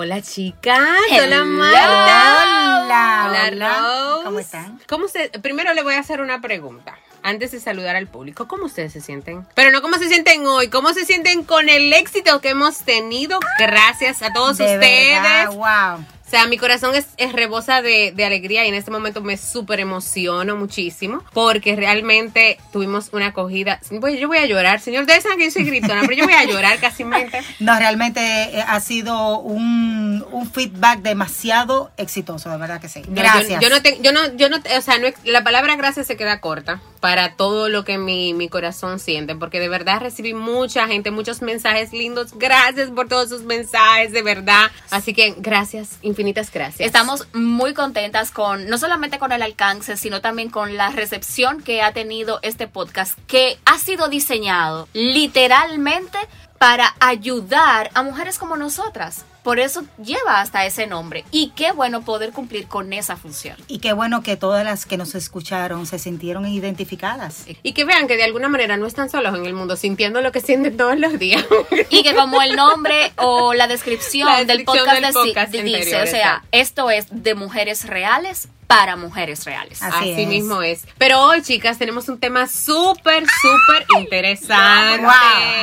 Hola chicas, hola Marta. Hola, Hola hola. Rose. ¿Cómo están? ¿Cómo se, primero le voy a hacer una pregunta. Antes de saludar al público, ¿cómo ustedes se sienten? Pero no cómo se sienten hoy, cómo se sienten con el éxito que hemos tenido. Gracias a todos De ustedes. verdad, wow. O sea, mi corazón es, es rebosa de, de alegría y en este momento me súper emociono muchísimo porque realmente tuvimos una acogida. Voy- yo voy a llorar, señor. Ustedes saben que yo soy gritona, pero yo voy a llorar casi mente. No, realmente eh, ha sido un, un feedback demasiado exitoso, de verdad que sí. No, Gracias. Yo, yo no te- yo no, yo no, o sea, no, la palabra gracias se queda corta para todo lo que mi, mi corazón siente, porque de verdad recibí mucha gente, muchos mensajes lindos. Gracias por todos sus mensajes, de verdad. Así que gracias, infinitas gracias. Estamos muy contentas con, no solamente con el alcance, sino también con la recepción que ha tenido este podcast, que ha sido diseñado literalmente para ayudar a mujeres como nosotras. Por eso lleva hasta ese nombre. Y qué bueno poder cumplir con esa función. Y qué bueno que todas las que nos escucharon se sintieron identificadas. Y que vean que de alguna manera no están solos en el mundo, sintiendo lo que sienten todos los días. Y que como el nombre o la descripción, La del podcast, del deci- podcast dice, o sea, esto es de mujeres reales para mujeres reales. Así Así es. mismo es. Pero hoy, chicas, tenemos un tema súper, súper interesante. Wow,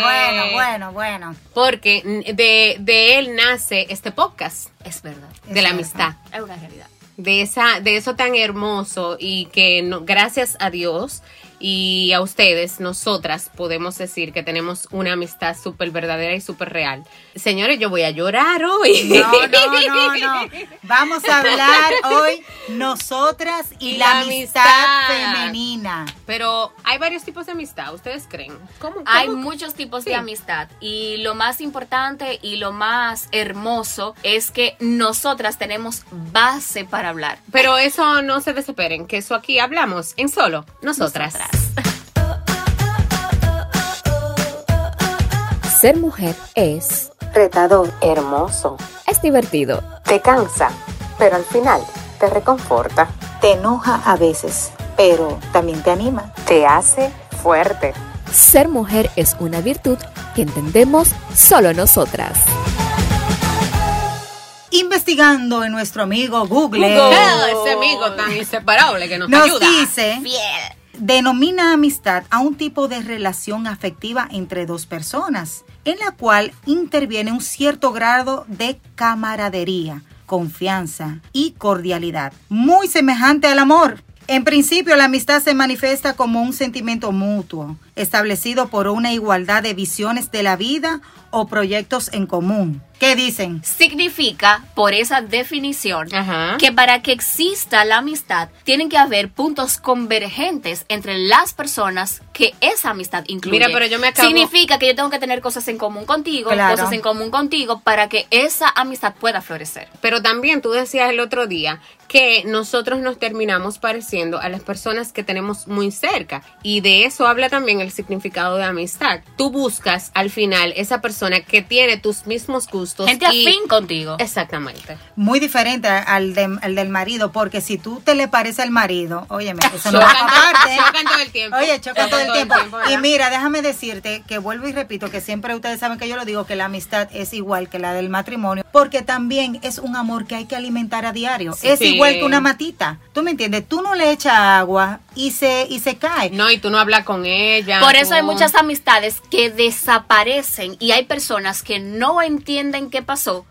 bueno, bueno, bueno. Porque de, de él nace este podcast, Es verdad. de la amistad. Es una realidad. De, esa, de eso tan hermoso y que no- gracias a Dios y a ustedes, nosotras podemos decir que tenemos una amistad súper verdadera y súper real. Señores, yo voy a llorar hoy. No, no, no, no. Vamos a hablar hoy nosotras y, Y la, la amistad, amistad. femenina. Pero hay varios tipos de amistad, ¿ustedes creen? ¿Cómo? cómo? Hay muchos tipos Sí. de amistad y lo más importante y lo más hermoso es que nosotras tenemos base para hablar. Pero eso no se desesperen, que eso aquí hablamos en solo nosotras. Ser mujer es, retador, hermoso, es divertido. te cansa, pero al final te reconforta, Te enoja a veces, pero también te anima. te hace fuerte. Ser mujer es una virtud que entendemos solo nosotras. Investigando en nuestro amigo Google, Ah, ese amigo tan inseparable que nos, nos ayuda. dice, denomina amistad a un tipo de relación afectiva entre dos personas, en la cual interviene un cierto grado de camaradería, confianza y cordialidad, muy semejante al amor. En principio, la amistad se manifiesta como un sentimiento mutuo, establecido por una igualdad de visiones de la vida o proyectos en común. ¿Qué dicen? Significa, por esa definición, Ajá. que para que exista la amistad tienen que haber puntos convergentes entre las personas que esa amistad incluye. Mira, pero yo me acabo- Significa que yo tengo que tener cosas en común contigo, Claro. cosas en común contigo para que esa amistad pueda florecer. Pero también tú decías el otro día que nosotros nos terminamos pareciendo a las personas que tenemos muy cerca. Y de eso habla también el significado de amistad. Tú buscas al final esa persona que tiene tus mismos gustos. Gente y- afín contigo. Exactamente. Muy diferente al, de- al del marido, porque si tú te le pareces al marido, óyeme, eso no va Chocan, para parte. chocan todo el tiempo. Oye, choca todo el tiempo. Y mira, déjame decirte que vuelvo y repito que siempre ustedes saben que yo lo digo que la amistad es igual que la del matrimonio, porque también es un amor que hay que alimentar a diario. Es Sí. igual que una matita. ¿Tú me entiendes? Tú no le echas agua y se y se cae. No, y tú no hablas con ella. Por eso hay muchas amistades que desaparecen y hay personas que no entienden qué pasó,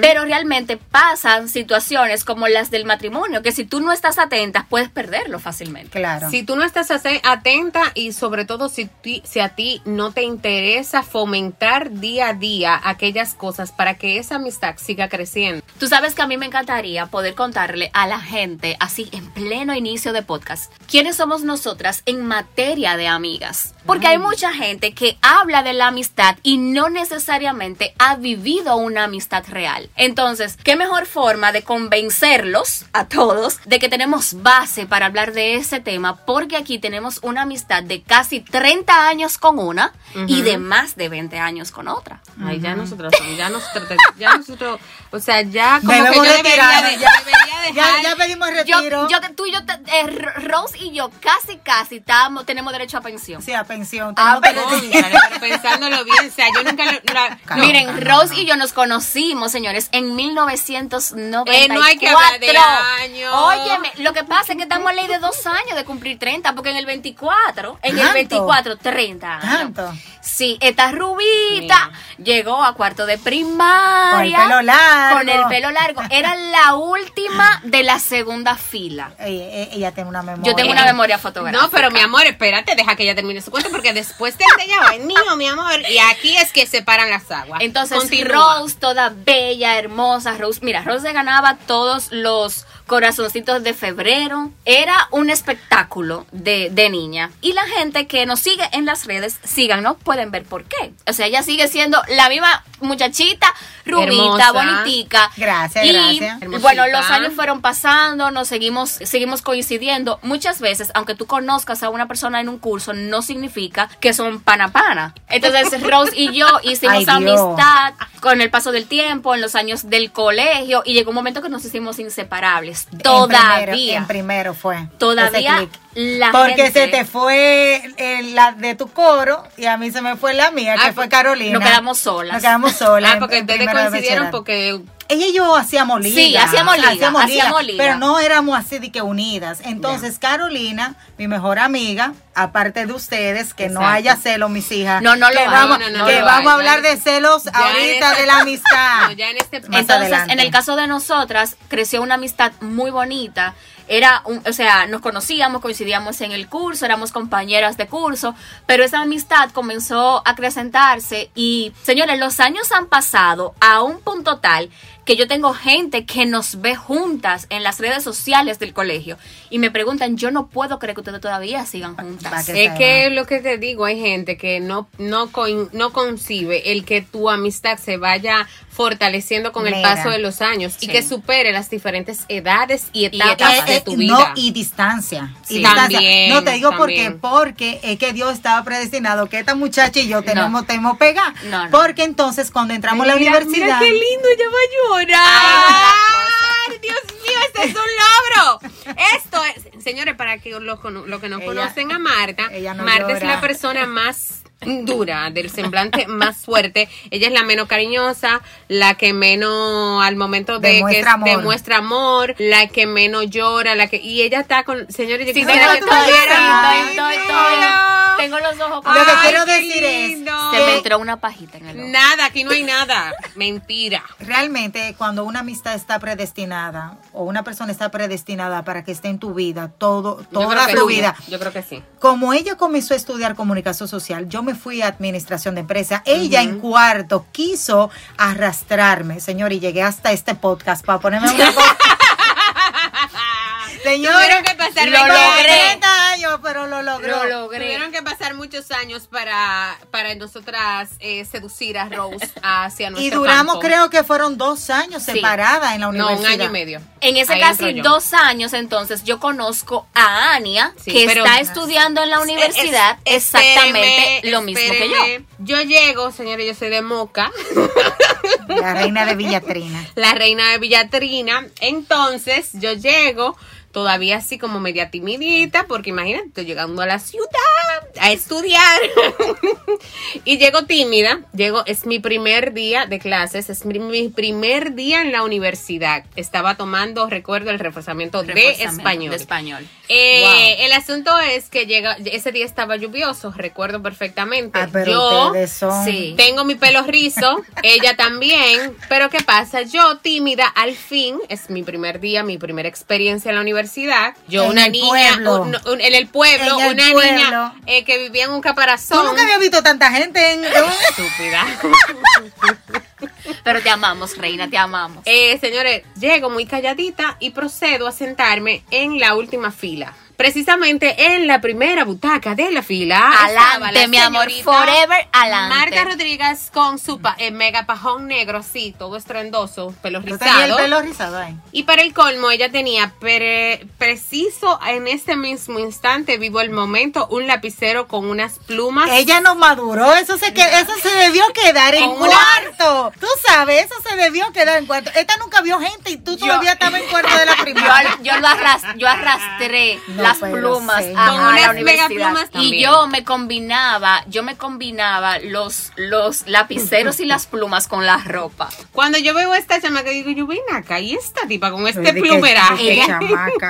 pero realmente pasan situaciones como las del matrimonio, que si tú no estás atenta puedes perderlo fácilmente. Claro. Si tú no estás atenta y sobre todo si, ti- si a ti no te interesa fomentar día a día aquellas cosas para que esa amistad siga creciendo. Tú sabes que a mí me encantaría poder contarle a la gente, así en pleno inicio de podcast, quiénes somos nosotras en materia de amigas. Porque hay mucha gente que habla de la amistad y no necesariamente ha vivido una amistad real. Entonces, ¿qué mejor forma de convencerlos a todos de que tenemos base para hablar de ese tema? Porque aquí tenemos una amistad de casi 30 años con una y de más de 20 años con otra. Ay, ya nosotros, ya nosotros, ya nosotros, o sea, ya como Debemos que yo debería de, ya. debería dejar. Ya, ya pedimos Yo, retiro. yo, tú y yo, eh, Rose y yo casi, casi tenemos derecho a pensión. Sí, a pensión. Ah, pero- pensándolo bien, o sea, yo nunca lo- la- No, Miren, no, Rose no. y yo nos conocimos, señores, en 1994. Eh, no hay que hablar de años. Óyeme, lo que pasa es que estamos a ley de dos años de cumplir 30, porque en el 24, en el ¿Tanto? 24, 30 años. Tanto. Sí, esta rubita llegó a cuarto de primaria. Con el pelo largo. Con el pelo largo. Era la última de la segunda fila. Ella, ella- tiene una memoria. Yo tengo una memoria fotográfica. No, pero mi amor, espérate, deja que ella termine su cuento porque después de ella va el niño, mi amor, y aquí es que separan las aguas. Entonces, Continúa. Rose, toda bella, hermosa, Rose, mira, Rose se ganaba todos los corazoncitos de febrero. Era un espectáculo de, de niña. Y la gente que nos sigue en las redes, síganos, pueden ver por qué. O sea, ella sigue siendo la misma muchachita, rubita, Hermosa. bonitica. Gracias, y, gracias. Bueno, los años fueron pasando, nos seguimos, seguimos coincidiendo. Muchas veces, aunque tú conozcas a una persona en un curso, no significa que son pana pana. Entonces, Rose y yo hicimos Ay, amistad con el paso del tiempo, en los años del colegio, y llegó un momento que nos hicimos inseparables. En Todavía. primero, en primero fue. Todavía la Porque gente- se te fue eh, la de tu coro y a mí se me fue la mía, que Ah, fue Carolina. nos quedamos solas. Nos quedamos solas. Ah, en- porque en ustedes coincidieron porque Ella y yo hacíamos liga. Sí, hacíamos liga, hacíamos hacíamos liga. Pero no éramos así de que unidas. Entonces, Carolina, mi mejor amiga, aparte de ustedes, que no haya celos, mis hijas. No, no lo que vamos, No, no, que vamos a hablar de celos ya ahorita este- de la amistad. Ya en este Entonces, adelante. en el caso de nosotras, creció una amistad muy bonita. Era, un, o sea, nos conocíamos, coincidíamos en el curso, éramos compañeras de curso, pero esa amistad comenzó a acrecentarse y, señores, los años han pasado a un punto tal que yo tengo gente que nos ve juntas en las redes sociales del colegio y me preguntan, yo no puedo creer que ustedes todavía sigan juntas. que Es que lo que te digo, hay gente que no, no, no concibe el que tu amistad se vaya fortaleciendo con el paso de los años y que supere las diferentes edades y Y etapas de Eh, tu eh, vida. No, y distancia. Sí, y distancia. también, no te digo por qué, también. porque es que Dios estaba predestinado que esta muchacha y yo tenemos, tenemos pega. No, no. Porque entonces cuando entramos a la universidad. Mira qué lindo, ella va a llorar. Ay, Dios mío, este es un logro. Esto es, señores, para que lo, cono- lo que no Ella- conocen a Marta, no Marta es la persona más dura, del semblante más fuerte. Ella es la menos cariñosa, la que menos al momento de Demuestra que amor. demuestra amor, la que menos llora, la que y ella está con, señores, yo Sí, quisiera tengo, que estoy. Tengo los ojos Lo que quiero decir es. Se me entró una pajita en el ojo. Nada, aquí no hay nada. Mentira. Realmente, cuando una amistad está predestinada o una persona está predestinada para que esté en tu vida, todo, toda sí, vida. Yo creo que sí. Como ella comenzó a estudiar comunicación social, yo me fui a administración de empresa. Ella en cuarto quiso arrastrarme, señor, y llegué hasta este podcast para ponerme una cosa. Señor, Tuvieron que pasar lo 20 logré. Años. 30 años, pero lo logró. Lo logré. Tuvieron que pasar muchos años para, para nosotras eh, seducir a Rose hacia nuestro Y duramos, campo. creo que fueron dos años Sí. separadas en la No, universidad. un año y medio. En ese Ahí casi dos años, entonces, yo conozco a Ania, Sí, que pero- está estudiando en la universidad Es- exactamente espéreme, lo mismo que yo. Yo llego, señores, yo soy de Moca, La reina de Villatrina. la reina de Villatrina. Entonces, yo llego todavía así como media timidita, porque imagínate, estoy llegando a la ciudad a estudiar. y llego tímida, llego, es mi primer día de clases, es mi, mi primer día en la universidad. Estaba tomando, recuerdo, el reforzamiento de español. De español. Eh, El asunto es que llega, ese día estaba lluvioso, recuerdo perfectamente. Ah, pero yo ustedes son. Sí. tengo mi pelo rizo, ella también, pero ¿qué pasa? Yo tímida, al fin, es mi primer día, mi primera experiencia en la universidad. Yo En una el niña, pueblo. un- un- en el pueblo, En el una pueblo. niña eh, que vivía en un caparazón. nunca habías visto tanta gente en... Estúpida. Pero te amamos, reina, te amamos. Eh, señores, llego muy calladita y procedo a sentarme en la última fila. Precisamente en la primera butaca de la fila. Adelante, la mi amor, forever adelante. Marta Rodríguez con su pa- eh, mega pajón negro, así, todo estrendoso, pelo Tú tenías el rizado. pelo rizado ahí. Y para el colmo, ella tenía pre- preciso en este mismo instante, vivo el momento, un lapicero con unas plumas. Ella no maduró, eso se, que, eso se debió quedar en cuarto. Tú sabes, eso se debió quedar en cuarto. Esta nunca vio gente y tú todavía estabas en cuarto de la Yo, primaria. yo lo arras- yo arrastré No, las plumas sí. Con la unas universidad. megaplumas y también. yo me combinaba, yo me combinaba los, los lapiceros y las plumas con la ropa. Cuando yo veo a esta chamaca, digo, yo ven acá, y esta tipa con este de plumeraje. Ella,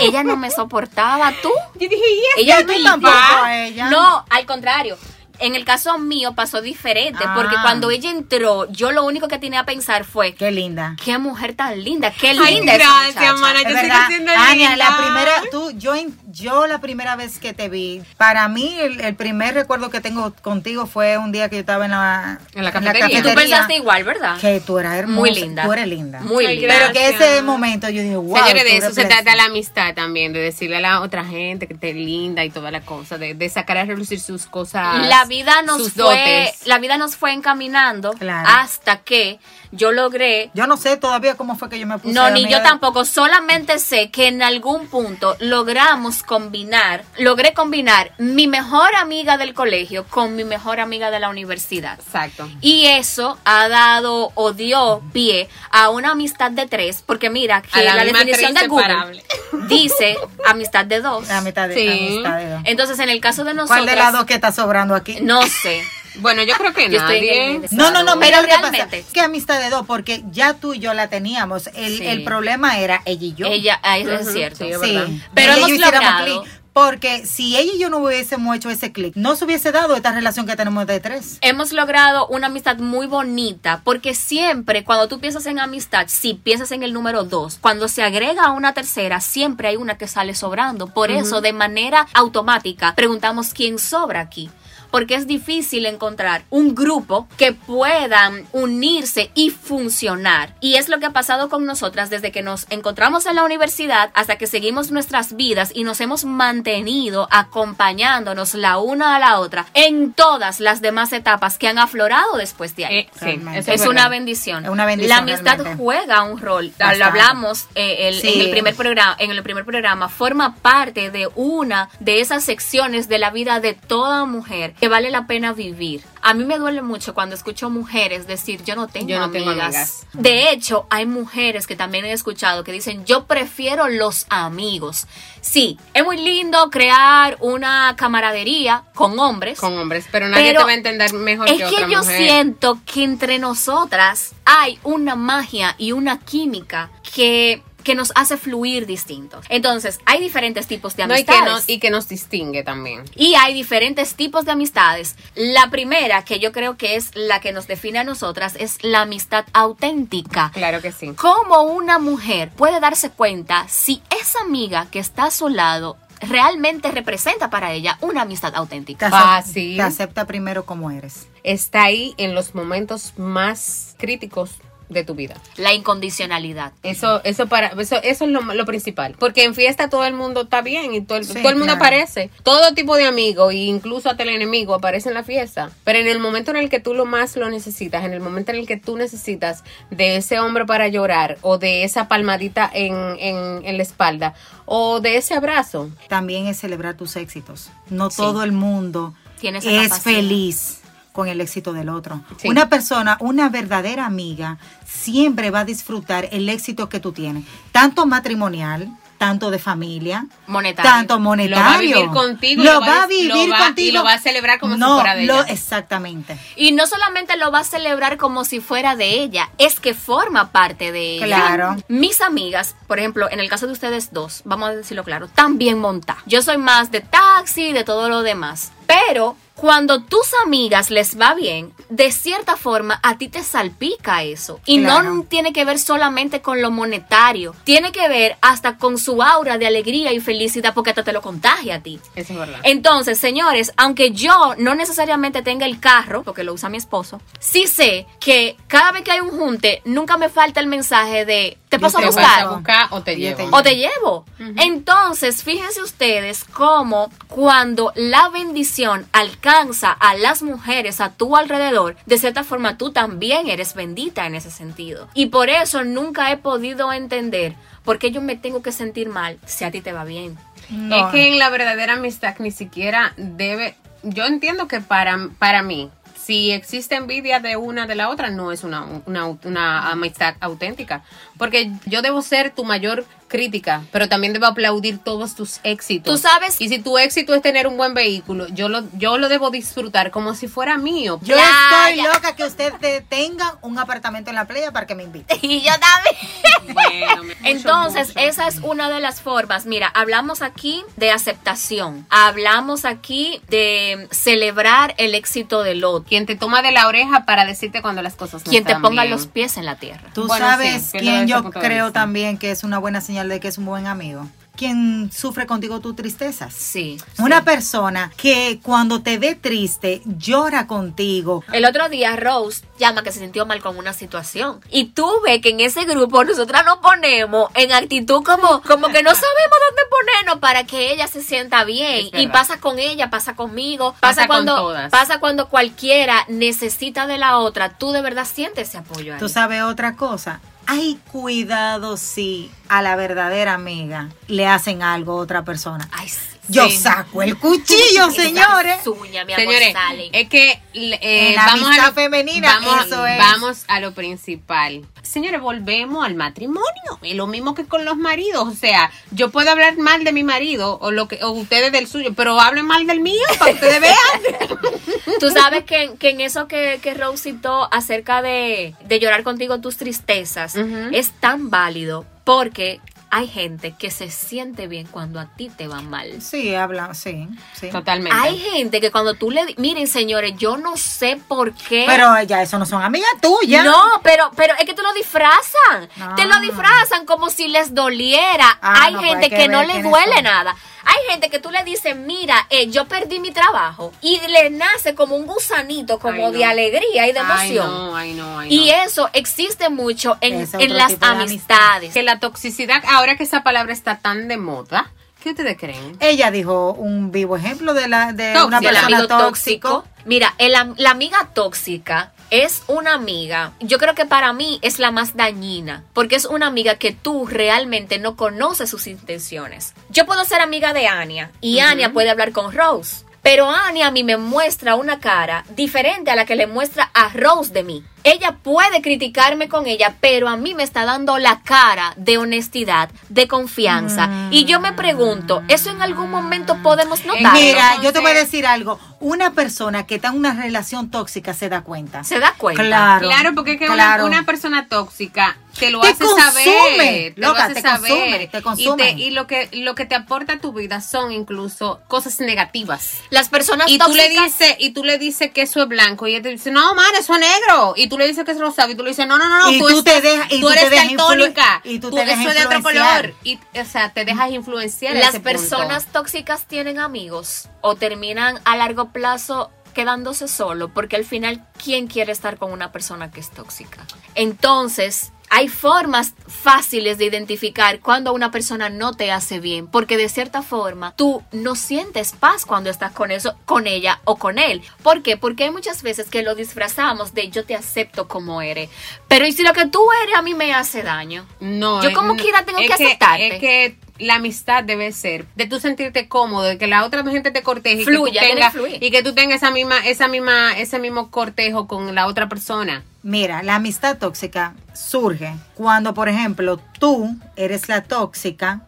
ella no me soportaba, tú. Yo dije, y Ella tú me tampoco ella. No, al contrario. En el caso mío pasó diferente, Ah. porque cuando ella entró, yo lo único que tenía a pensar fue, Qué linda. qué mujer tan linda, qué Ay, linda esa gracias, muchacha". mana. Yo sigo siendo Ania, linda. la primera, tú, yo, yo la primera vez que te vi, para mí el, el primer recuerdo que tengo contigo fue un día que yo estaba en la, En la cafetería. Y tú pensaste igual, ¿verdad? que tú eras hermosa, Muy linda. tú eres linda. Muy linda. Pero que ese momento yo dije, wow. Señores, de eso se trata la amistad también, de decirle a la otra gente que te linda y toda la cosa, de, de sacar a relucir sus cosas. la vida nos sus fue dotes. la vida nos fue encaminando Claro. hasta que yo logré Yo no sé todavía cómo fue que yo me puse no, ni yo de- tampoco. Solamente sé que en algún punto logramos combinar, logré combinar mi mejor amiga del colegio con mi mejor amiga de la universidad. Exacto. Y eso ha dado o dio pie a una amistad de tres, porque mira que A la la, definición de Google dice amistad de dos. La mitad de, Sí. amistad de dos. Entonces, en el caso de nosotros, ¿Cuál de las dos que está sobrando aquí? no sé. Bueno, yo creo que Yo nadie. No, no, no, Pero mira lo que pasa. realmente- ¿Qué amistad de dos? Porque ya tú y yo la teníamos. El, Sí. el problema era ella y yo. Ella, ah, eso Ujú, es cierto. sí, es Sí. verdad. Pero hemos logrado- clic. Porque si ella y yo no hubiésemos hecho ese clic, no se hubiese dado esta relación que tenemos de tres. Hemos logrado una amistad muy bonita porque siempre cuando tú piensas en amistad, si piensas en el número dos, cuando se agrega una tercera, siempre hay una que sale sobrando. Por eso, de manera automática, preguntamos quién sobra aquí. Porque es difícil encontrar un grupo que puedan unirse y funcionar. Y es lo que ha pasado con nosotras desde que nos encontramos en la universidad hasta que seguimos nuestras vidas y nos hemos mantenido acompañándonos la una a la otra en todas las demás etapas que han aflorado después de ahí. Eh, sí, Es una bendición. Es una bendición, La amistad realmente. juega un rol. Bastante. Lo hablamos eh, el- Sí. en el primer programa. En el primer programa forma parte de una de esas secciones de la vida de toda mujer que vale la pena vivir. A mí me duele mucho cuando escucho mujeres decir yo no tengo, Yo no tengo amigas. amigas. De hecho, hay mujeres que también he escuchado que dicen yo prefiero los amigos. Sí, es muy lindo crear una camaradería con hombres. Con hombres, pero nadie Pero te va a entender mejor es que, que, otra yo mujer. siento que entre nosotras hay una magia y una química que, que nos hace fluir distintos. Entonces, hay diferentes tipos de No, y, que amistades. nos, y que nos distingue también. Y hay diferentes tipos de amistades. La primera, que yo creo que es la que nos define a nosotras, es la amistad auténtica. Claro que sí. ¿Cómo una mujer puede darse cuenta si esa amiga que está a su lado realmente representa para ella una amistad Te, auténtica? Fácil. te acepta primero como eres. Está ahí en los momentos más críticos de tu vida. La incondicionalidad. Eso, eso para, eso, eso es lo, lo principal. Porque en fiesta todo el mundo está bien y todo el, Sí, todo el mundo claro. aparece. Todo tipo de amigos, e incluso hasta el enemigo, aparece en la fiesta. Pero en el momento en el que tú lo más lo necesitas, en el momento en el que tú necesitas de ese hombre para llorar, o de esa palmadita en, en, en la espalda, o de ese abrazo. También es celebrar tus éxitos. No todo el mundo Tiene esa es capacidad. feliz con el éxito del otro. Sí. Una persona, una verdadera amiga, siempre va a disfrutar el éxito que tú tienes, tanto matrimonial, tanto de familia, Monetario. tanto monetario. Lo va a vivir contigo Lo lo va a- vivir va- y contigo. lo va a celebrar como si No, fuera de lo- ella. Exactamente. Y no solamente lo va a celebrar como si fuera de ella, es que forma parte de ella. Claro. Mis amigas, por ejemplo, en el caso de ustedes dos, vamos a decirlo claro, también monta. Yo soy más de taxi, de todo lo demás. Pero cuando tus amigas les va bien, de cierta forma a ti te salpica eso. Y Claro. no tiene que ver solamente con lo monetario, tiene que ver hasta con su aura de alegría y felicidad porque hasta te lo contagia a ti. Eso es verdad. Entonces, señores, aunque yo no necesariamente tenga el carro, porque lo usa mi esposo, sí sé que cada vez que hay un junte, nunca me falta el mensaje de te paso a te Te buscar. vas a buscar o te llevo. te o te llevo. Entonces, fíjense ustedes cómo cuando la bendición alcanza a las mujeres a tu alrededor, de cierta forma tú también eres bendita en ese sentido. Y por eso nunca he podido entender por qué yo me tengo que sentir mal si a ti te va bien. No. Es que en la verdadera amistad ni siquiera debe. Yo entiendo que para, para mí, si existe envidia de una de la otra, no es una, una, una amistad auténtica. Porque yo debo ser tu mayor crítica, pero también debo aplaudir todos tus éxitos. Tú sabes- Y si tu éxito es tener un buen vehículo, yo lo, yo lo debo disfrutar como si fuera mío. Yo Ya, estoy ya. loca que usted te- tenga un apartamento en la playa para que me invite. Y yo también. Bueno, me- mucho, Entonces, mucho. esa es una de las formas. Mira, hablamos aquí de aceptación. Hablamos aquí de celebrar el éxito del otro. Quien te toma de la oreja para decirte cuando las cosas no Quien te ponga bien. los pies en la tierra. Tú Bueno, sabes sí, quién yo creo también que es una buena señal de que es un buen amigo. Quien sufre contigo tus tristezas. Sí. Una sí. persona que cuando te ve triste llora contigo. El otro día Rose llama que se sintió mal con una situación. Y tú ves que en ese grupo nosotras nos ponemos en actitud como, como que no sabemos dónde ponernos para que ella se sienta bien. Y pasa con ella, pasa conmigo, pasa, Pasa con cuando todas. pasa cuando cualquiera necesita de la otra. Tú de verdad sientes ese apoyo ahí. Tú sabes otra cosa. Ay, cuidado si a la verdadera amiga le hacen algo a otra persona. Ay, sí. Yo Sí. saco el cuchillo, señores. Mi amor, Señores, es que eh, la vamos, a lo, femenina, vamos, eso es. vamos a lo principal. Señores, volvemos al matrimonio. Es lo mismo que con los maridos. O sea, yo puedo hablar mal de mi marido o lo que o ustedes del suyo, pero hablen mal del mío para que ustedes vean. Tú sabes que, que en eso que, que Rose citó acerca de, de llorar contigo tus tristezas es tan válido porque hay gente que se siente bien cuando a ti te va mal. Sí, habla, sí, sí. Totalmente. Hay gente que cuando tú le... Miren, señores, yo no sé por qué... Pero ya eso no son amigas tuyas. No, pero, pero es que te lo disfrazan. No. Te lo disfrazan como si les doliera. Ah, hay no, pues gente hay que que, no le duele son. nada. Hay gente que tú le dices, mira, eh, yo perdí mi trabajo. Y le nace como un gusanito, como Ay, no. de alegría y de Ay, emoción. no, ay, no, ay, Y no. eso existe mucho en, en las amistades. Que la toxicidad, ahora que esa palabra está tan de moda, ¿qué ustedes creen? Ella dijo un vivo ejemplo de la de Tóxica. una persona amigo tóxico. tóxico. Mira, el am- la amiga tóxica es una amiga, yo creo que para mí es la más dañina, porque es una amiga que tú realmente no conoces sus intenciones. Yo puedo ser amiga de Ania y Ania puede hablar con Rose, pero Ania a mí me muestra una cara diferente a la que le muestra a Rose de mí. Ella puede criticarme con ella, pero a mí me está dando la cara de honestidad, de confianza. Y yo me pregunto, ¿eso en algún momento podemos notar? Mira, yo te voy a decir algo. Una persona que está en una relación tóxica se da cuenta. ¿Se da cuenta? Claro. Claro, porque es que claro. una, una persona tóxica te lo Te hace consume, saber, te lo hace te saber. consume, te Y, consume. te- y lo que lo que te aporta a tu vida son incluso cosas negativas. Las personas Y tú le tóxicas- dices, y tú le dices que eso es blanco y ella te dice, "No, man, eso es negro." Y tú le dices que es rosado y tú le dices, "No, no, no, no, Y tú, tú te estás- dejas- y tú tú te eres daltónica. y tú Tú- te dejas eso es de otro influenciar. color." Y o sea, te dejas influenciar las ese punto. personas tóxicas tienen amigos o terminan a largo plazo quedándose solo, porque al final, ¿quién quiere estar con una persona que es tóxica? Entonces, hay formas fáciles de identificar cuando una persona no te hace bien, porque de cierta forma tú no sientes paz cuando estás con eso, con ella o con él. ¿Por qué? Porque hay muchas veces que lo disfrazamos de yo te acepto como eres, pero y si lo que tú eres a mí me hace daño. No, Yo es- como quiera tengo es que aceptarte. Es que la amistad debe ser de tú sentirte cómodo, de que la otra gente te corteje y que tengas y que tú tengas esa misma esa misma ese mismo cortejo con la otra persona. Mira, la amistad tóxica surge cuando, por ejemplo, tú eres la tóxica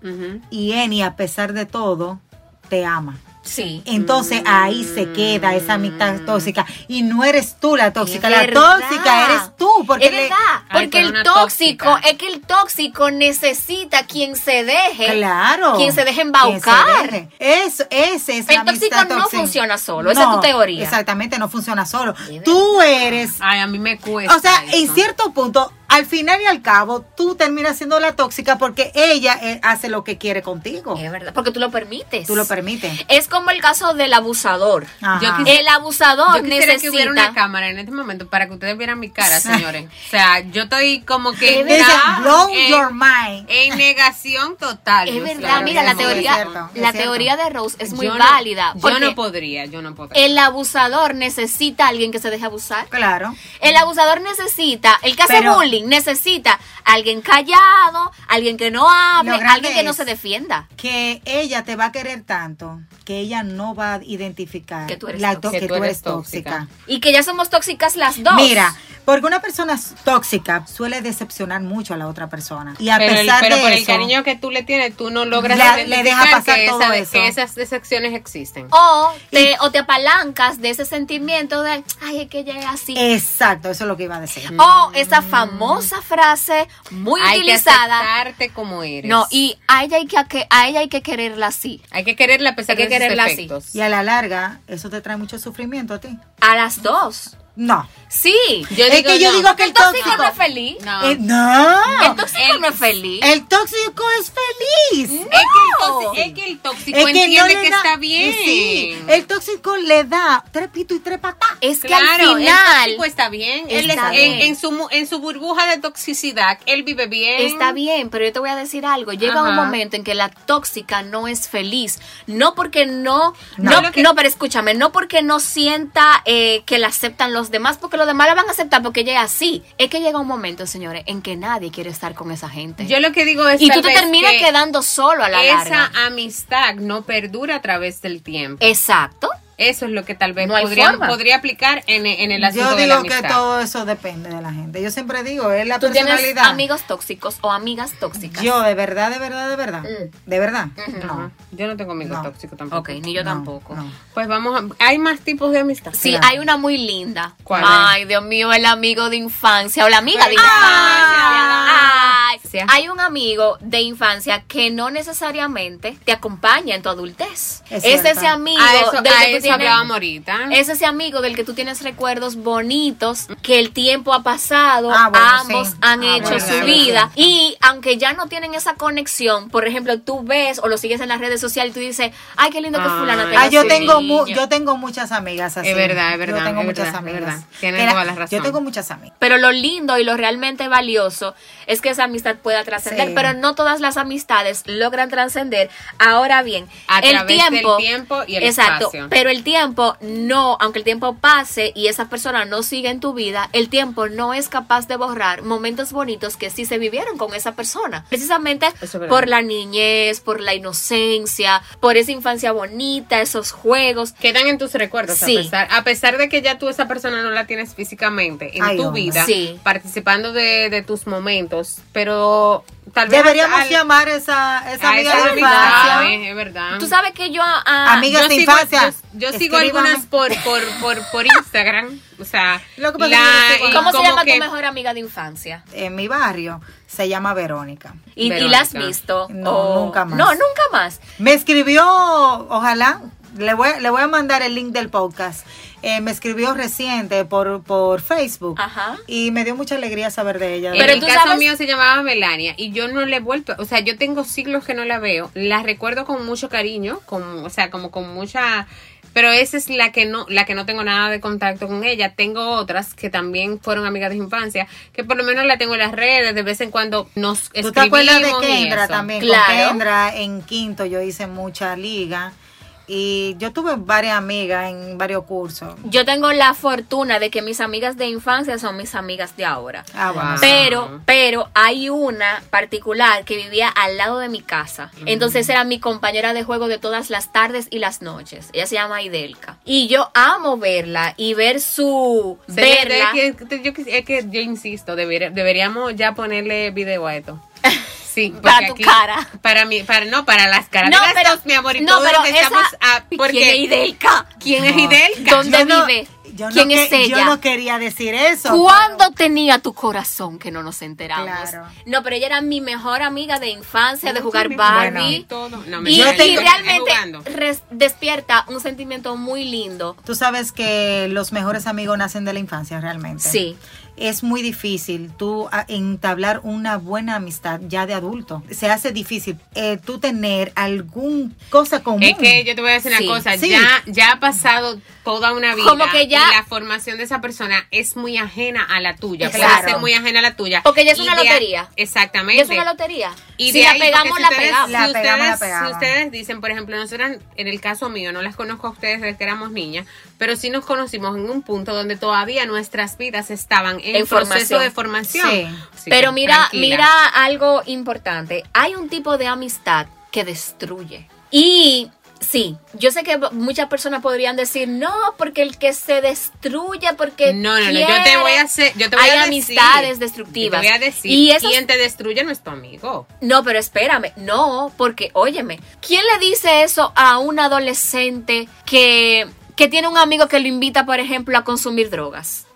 y Eni, a pesar de todo, te ama. Sí. Entonces ahí se queda esa amistad tóxica y no eres tú la tóxica, Es la verdad. tóxica eres tú porque es le- verdad, Ay, porque el tóxico, tóxica. es que el tóxico necesita quien se deje. claro Quien se deje embaucar. se deje. Eso, ese es El la tóxico no tóxica. funciona solo, esa es tu teoría. Exactamente, no funciona solo. Tú eres Ay, a mí me cuesta. o sea, en cierto punto, al final y al cabo, tú terminas siendo la tóxica porque ella eh, hace lo que quiere contigo. Es verdad, porque tú lo permites. Tú lo permites. Es como el caso del abusador. Ajá. Yo quisiera- El abusador Yo quisiera que hubiera una necesita. cámara en este momento para que ustedes vieran mi cara, señores. O sea, yo estoy como que ya blow en, your mind. en negación total. Es verdad, claro mira, la es teoría, cierto, la es teoría de Rose es muy Yo no- válida. Yo no podría, yo no podría. el abusador necesita a alguien que se deje abusar. Claro. El abusador necesita, el que hace Pero- bullying necesita alguien callado, alguien que no hable, alguien que no se defienda. Que ella te va a querer tanto que ella no va a identificar Que tú eres la tóxica. que, tú eres tóxica. Y que ya somos tóxicas las dos. Mira, porque una persona tóxica suele decepcionar mucho a la otra persona. Y a pero el- pesar pero de por eso, el cariño que tú le tienes, tú no logras Le- le deja pasar que, todo esa- eso. que esas decepciones existen. O te, o te apalancas de ese sentimiento de, ay, es que ella es así. Exacto, eso es lo que iba a decir. O esa famosa frase muy Hay que utilizada. aceptarte como eres. No, y a ella hay que, a ella hay que quererla así. hay que quererla a pesar Hay que de sus quererla así. Y a la larga, eso te trae mucho sufrimiento a ti. A las dos. No. Sí. Yo es digo que yo no. digo que el el tóxico tóxico. no es feliz. No. Eh, no. El tóxico no es feliz. El tóxico es feliz. Es que, el tóxico, es que el tóxico Es que entiende no que da- está bien. Sí, el tóxico le da tres pitos y tres patas. es que Claro, al el final tóxico está bien. Él Está es- en- bien. En, su, en su burbuja de toxicidad, él vive bien. Está bien, pero yo te voy a decir algo. Llega un momento en que la tóxica no es feliz. No porque no, No. no, que- no, pero escúchame, no porque no sienta eh, que la aceptan los demás, porque los demás la van a aceptar porque ella es así. Es que llega un momento, señores, en que nadie quiere estar con esa gente. Yo lo que digo es y tú te terminas que quedando solo a la esa larga. amistad no perdura a través del tiempo. Exacto. Eso es lo que tal vez No podría, aplicar en, en el asunto Yo de la digo que amistad. todo eso depende de la gente. Yo siempre digo, es la Tú tienes personalidad. amigos tóxicos o amigas tóxicas. Yo, de verdad, de verdad, de verdad. Mm. De verdad. No. Yo no tengo amigos No. tóxicos tampoco. Ok, ni yo No, tampoco. no. Pues vamos a... Hay más tipos de amistad. Sí, Claro. hay una muy linda. ¿Cuál es? Ay, Dios mío, el amigo de infancia o la amiga de Ay, infancia. Ay, Sí. hay un amigo de infancia que no necesariamente te acompaña en tu adultez. Es ese amigo A eso, del a que tienes- hablábamos ahorita. es ese amigo del que tú tienes recuerdos bonitos, que el tiempo ha pasado, Ah, bueno, ambos sí. han Ah, hecho bueno, su sí, vida. sí. Y aunque ya no tienen esa conexión, por ejemplo, tú ves o lo sigues en las redes sociales y tú dices, ay, qué lindo que Ay. fulana Ah, tenga Ah, yo tengo mu- niño". yo tengo muchas amigas así. Es verdad, es verdad, Yo tengo muchas verdad, amigas. verdad. Tienes Que la- toda la razón. Yo tengo muchas amigas. Pero lo lindo y lo realmente valioso es que esa amistad pueda trascender, Sí. pero no todas las amistades logran trascender. Ahora bien, A el través del tiempo, tiempo y el exacto, espacio. pero el tiempo no, aunque el tiempo pase y esa persona no sigue en tu vida, el tiempo no es capaz de borrar momentos bonitos que sí se vivieron con esa persona. Precisamente es por la niñez, por la inocencia, por esa infancia bonita, esos juegos. Quedan en tus recuerdos, Sí. a, pesar, a pesar de que ya tú esa persona no la tienes físicamente en Ay, tu vida, Sí. participando de, de tus momentos, pero tal vez... Deberíamos al- llamar esa, esa amiga de infancia. amistades, es verdad. Tú sabes que yo a, Amigas yo de sigo, infancia. Yo, yo sigo algunas por, por, por, por Instagram, o sea... Lo que pasa es que yo sigo- y ¿Cómo se llama que- tu mejor amiga de infancia? En mi barrio se llama Verónica. ¿Y, y Verónica. la has visto? No, nunca más. No, nunca más. Me escribió, ojalá, le voy, le voy a mandar el link del podcast. Eh, me escribió reciente por, por Facebook Ajá. y me dio mucha alegría saber de ella. En Pero el tú caso sabes- mío se llamaba Melania y yo no le he vuelto, o sea, yo tengo siglos que no la veo, la recuerdo con mucho cariño, con, o sea, como con mucha, pero esa es la que no, la que no tengo nada de contacto con ella. Tengo otras que también fueron amigas de infancia, que por lo menos la tengo en las redes, de vez en cuando nos ¿Tú te acuerdas de escribimos y Kendra también? Claro. Con Kendra en quinto yo hice mucha liga y yo tuve varias amigas en varios cursos. Yo tengo la fortuna de que mis amigas de infancia son mis amigas de ahora. Ah. Wow. Pero, pero hay una particular que vivía al lado de mi casa. Entonces era mi compañera de juego de todas las tardes y las noches. Ella se llama Idelka. Y yo amo verla y ver su verla. es que, yo, es que yo insisto, debería- deberíamos ya ponerle video a esto. Sí, Para tu aquí- cara. Para mí, para no, para las caras No, pero- dos, mi amor, y no, pero esa- estamos a- porque ¿Quién es Idelka? ¿Quién es. Idelka? ¿Dónde Yo no- vive? yo ¿Quién que- es ella? Yo no quería decir eso. ¿Cuándo tenía tu corazón que no nos enteramos? Claro. No, pero ella era mi mejor amiga de infancia, de jugar sí, Barbie. Todo. No, me Y, realmente res- despierta un sentimiento muy lindo. Tú sabes que los mejores amigos nacen de la infancia realmente. Sí. Es muy difícil tú a- entablar una buena amistad ya de adulto. Se hace difícil eh, tú tener algún cosa común. Es que yo te voy a decir Sí, una cosa, sí. ya, ya ha pasado toda una vida Como que ya- y la formación de esa persona es muy ajena a la tuya, puede Exacto. ser muy ajena a la tuya. Porque ya es Y una de lotería. Exactamente. Y es una lotería. Y si de la ahí, porque pegamos, si la ustedes- pegamos. La si pegamos, la ustedes- pegamos. Si ustedes dicen, por ejemplo, nosotras, en el caso mío, no las conozco a ustedes desde que éramos niñas, pero sí nos conocimos en un punto donde todavía nuestras vidas estaban en, proceso de formación. Sí. Pero mira, tranquila. mira algo importante. Hay un tipo de amistad que destruye. Y sí, yo sé que muchas personas podrían decir, no, porque el que se destruye, porque No, no, no, yo quiere". te voy a hacer, yo te voy Hay a decir, amistades destructivas. Te voy a decir, Y esos- quien te destruye no es tu amigo. No, pero espérame, no, porque óyeme, ¿quién le dice eso a un adolescente que, que tiene un amigo que lo invita, por ejemplo, a consumir drogas?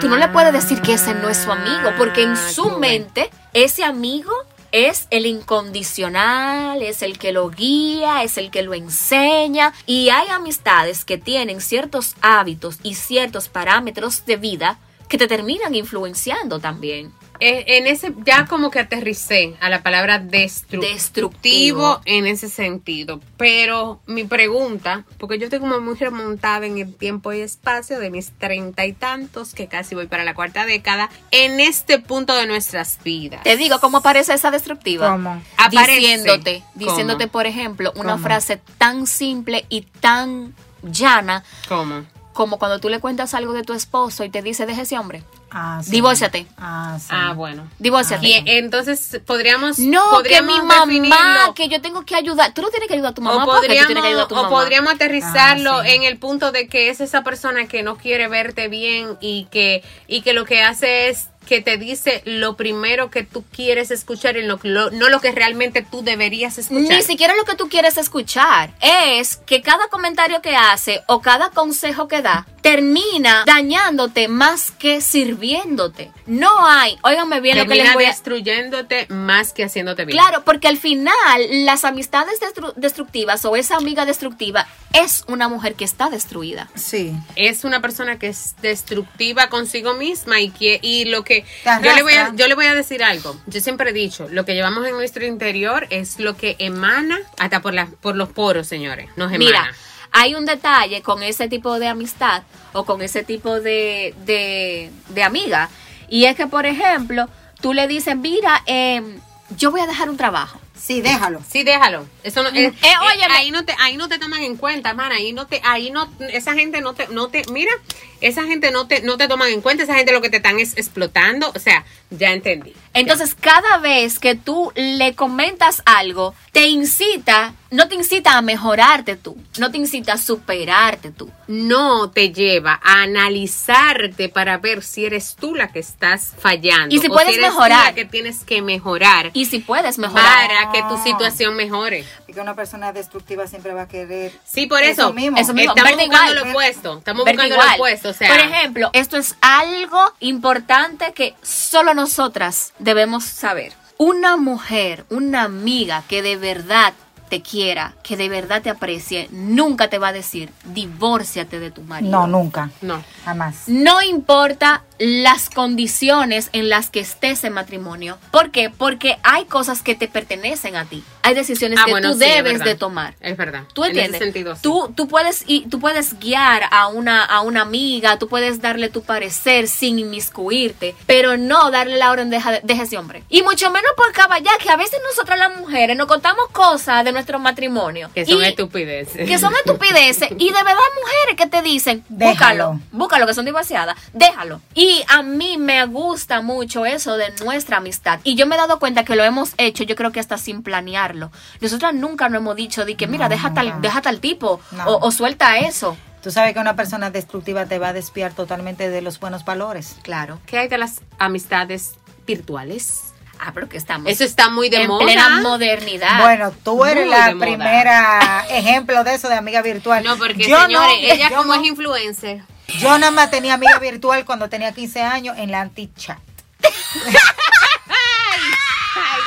Tú no le puedes decir que ese no es su amigo, porque en Ah, su mente ese amigo es el incondicional, es el que lo guía, es el que lo enseña. Y hay amistades que tienen ciertos hábitos y ciertos parámetros de vida que te terminan influenciando también. Eh, en ese, ya como que aterricé a la palabra destructivo, Destructivo. en ese sentido. Pero mi pregunta, porque yo estoy como muy remontada en el tiempo y espacio de mis treinta y tantos, que casi voy para la cuarta década, en este punto de nuestras vidas. Te digo cómo aparece esa destructiva. ¿Cómo? Aparece. Diciéndote, por ejemplo, una ¿Cómo? frase tan simple y tan llana ¿Cómo? Como cuando tú le cuentas algo de tu esposo y te dice, deja ese hombre. Ah, sí. Divórciate. Ah, sí. Ah, bueno. Divórciate. Y entonces podríamos. No, que mi mamá, definirlo. que yo tengo que ayudar. Tú no tienes que ayudar a tu mamá o tú podríamos, tienes que ayudar a tu o mamá. podríamos aterrizarlo Ah, sí. en el punto de que es esa persona que no quiere verte bien y que y que lo que hace es que te dice lo primero que tú quieres escuchar y lo, no lo que realmente tú deberías escuchar. Ni siquiera lo que tú quieres escuchar. Es que cada comentario que hace o cada consejo que da termina dañándote más que sirviéndote. No hay, óigame bien lo que les Termina voy a... destruyéndote más que haciéndote bien. Claro, porque al final las amistades destru- destructivas o esa amiga destructiva es una mujer que está destruida. Sí. es una persona que es destructiva consigo misma y que y lo que yo le voy a yo le voy a decir algo yo siempre he dicho lo que llevamos en nuestro interior es lo que emana hasta por la por los poros señores nos emana Mira, hay un detalle con ese tipo de amistad o con ese tipo de, de, de amiga. Y es que, por ejemplo, tú le dices, mira, em, yo voy a dejar un trabajo. Sí, déjalo. Sí, déjalo. Eso no, eh, Eh, eh, ahí no te, ahí no te toman en cuenta, man. Ahí no te, ahí no, esa gente no te, no te, mira, esa gente no te, no te toman en cuenta. Esa gente lo que te están es explotando. O sea, ya entendí. Entonces, cada vez que tú le comentas algo, te incita, no te incita a mejorarte tú, no te incita a superarte tú. no te lleva a analizarte para ver si eres tú la que estás fallando. Y si o puedes eres tú mejorar. la que tienes que mejorar Y si puedes mejorar. para que tu situación mejore. Porque una persona destructiva siempre va a querer. Sí, por eso. Eso mismo. Eso mismo. Estamos Verde buscando igual. lo opuesto. Estamos Verde buscando lo opuesto. Por ejemplo, esto es algo importante que solo nosotras debemos saber. Una mujer, una amiga que de verdad te quiera, que de verdad te aprecie, nunca te va a decir, divórciate de tu marido. No, nunca. no. Jamás. No importa las condiciones en las que estés en matrimonio. ¿Por qué? Porque hay cosas que te pertenecen a ti. Hay decisiones Ah, que bueno, tú sí, debes de tomar. Es verdad. ¿Tú En ese entiendes? sentido, sí. tú, tú, puedes, y tú puedes guiar a una, a una amiga, tú puedes darle tu parecer sin inmiscuirte, pero no darle la orden de deja, deja ese hombre. Y mucho menos por caballar, que a veces nosotras las mujeres nos contamos cosas de nuestro matrimonio. Que son y- estupideces. que son estupideces y de verdad mujeres que te dicen Déjalo. búscalo, búscalo que son divorciadas, déjalo. Y a mí me gusta mucho eso de nuestra amistad y yo me he dado cuenta que lo hemos hecho, yo creo que hasta sin planearlo. Nosotras nunca nos hemos dicho de que mira, No, deja tal, deja tal tipo No. o, o suelta eso. Tú sabes que una persona destructiva te va a desviar totalmente de los buenos valores. Claro. ¿Qué hay de las amistades virtuales? Ah, pero que estamos Eso está muy de en moda. plena modernidad. Bueno, tú eres Muy la moda. primera ejemplo de eso de amiga virtual. No, porque Yo señores, no, ella yo como no. es influencer. Yo nada más tenía amiga virtual cuando tenía 15 años en la anti-chat. Ay,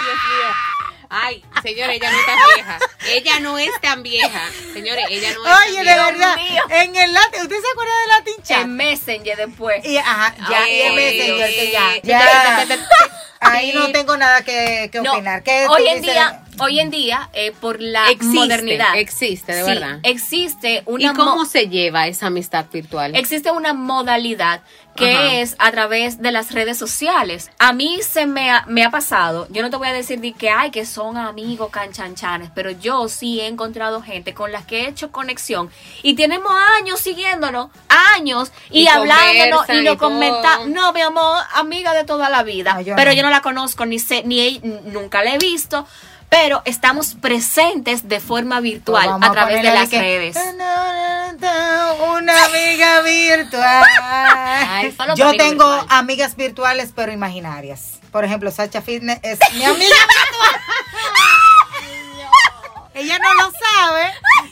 Dios mío. Ay, señores, ella no es tan vieja. Ella no es tan vieja. Señores, ella no es Oye, de tan vieja. verdad, mío. en el Latin, ¿usted se acuerda de Latin Chat? En Messenger después. Y, ajá, ya, y en Ay, Messenger, que ya, ya. Ahí Sí. no tengo nada que, que No, opinar. ¿Qué tú hoy en dices? día, hoy en día, eh, por la Existe, modernidad. existe, de sí, verdad. Existe ¿Y una cómo mo- se lleva esa amistad virtual? existe una modalidad que Ajá. es a través de las redes sociales. A mí se me ha, me ha pasado, yo no te voy a decir de que hay que son amigos canchanchanes, pero yo sí he encontrado gente con las que he hecho conexión y tenemos años siguiéndonos, años y, Y hablándonos y nos comentamos. No, mi amor, amiga de toda la vida, No, yo pero no. yo no la conozco ni sé ni he- nunca la he visto. Pero estamos presentes de forma virtual Pues a través de las que- redes. Una amiga virtual. Ay, solo Yo tengo virtual. amigas virtuales, pero imaginarias. Por ejemplo, Sacha Fitness es mi amiga virtual. Ella no lo sabe,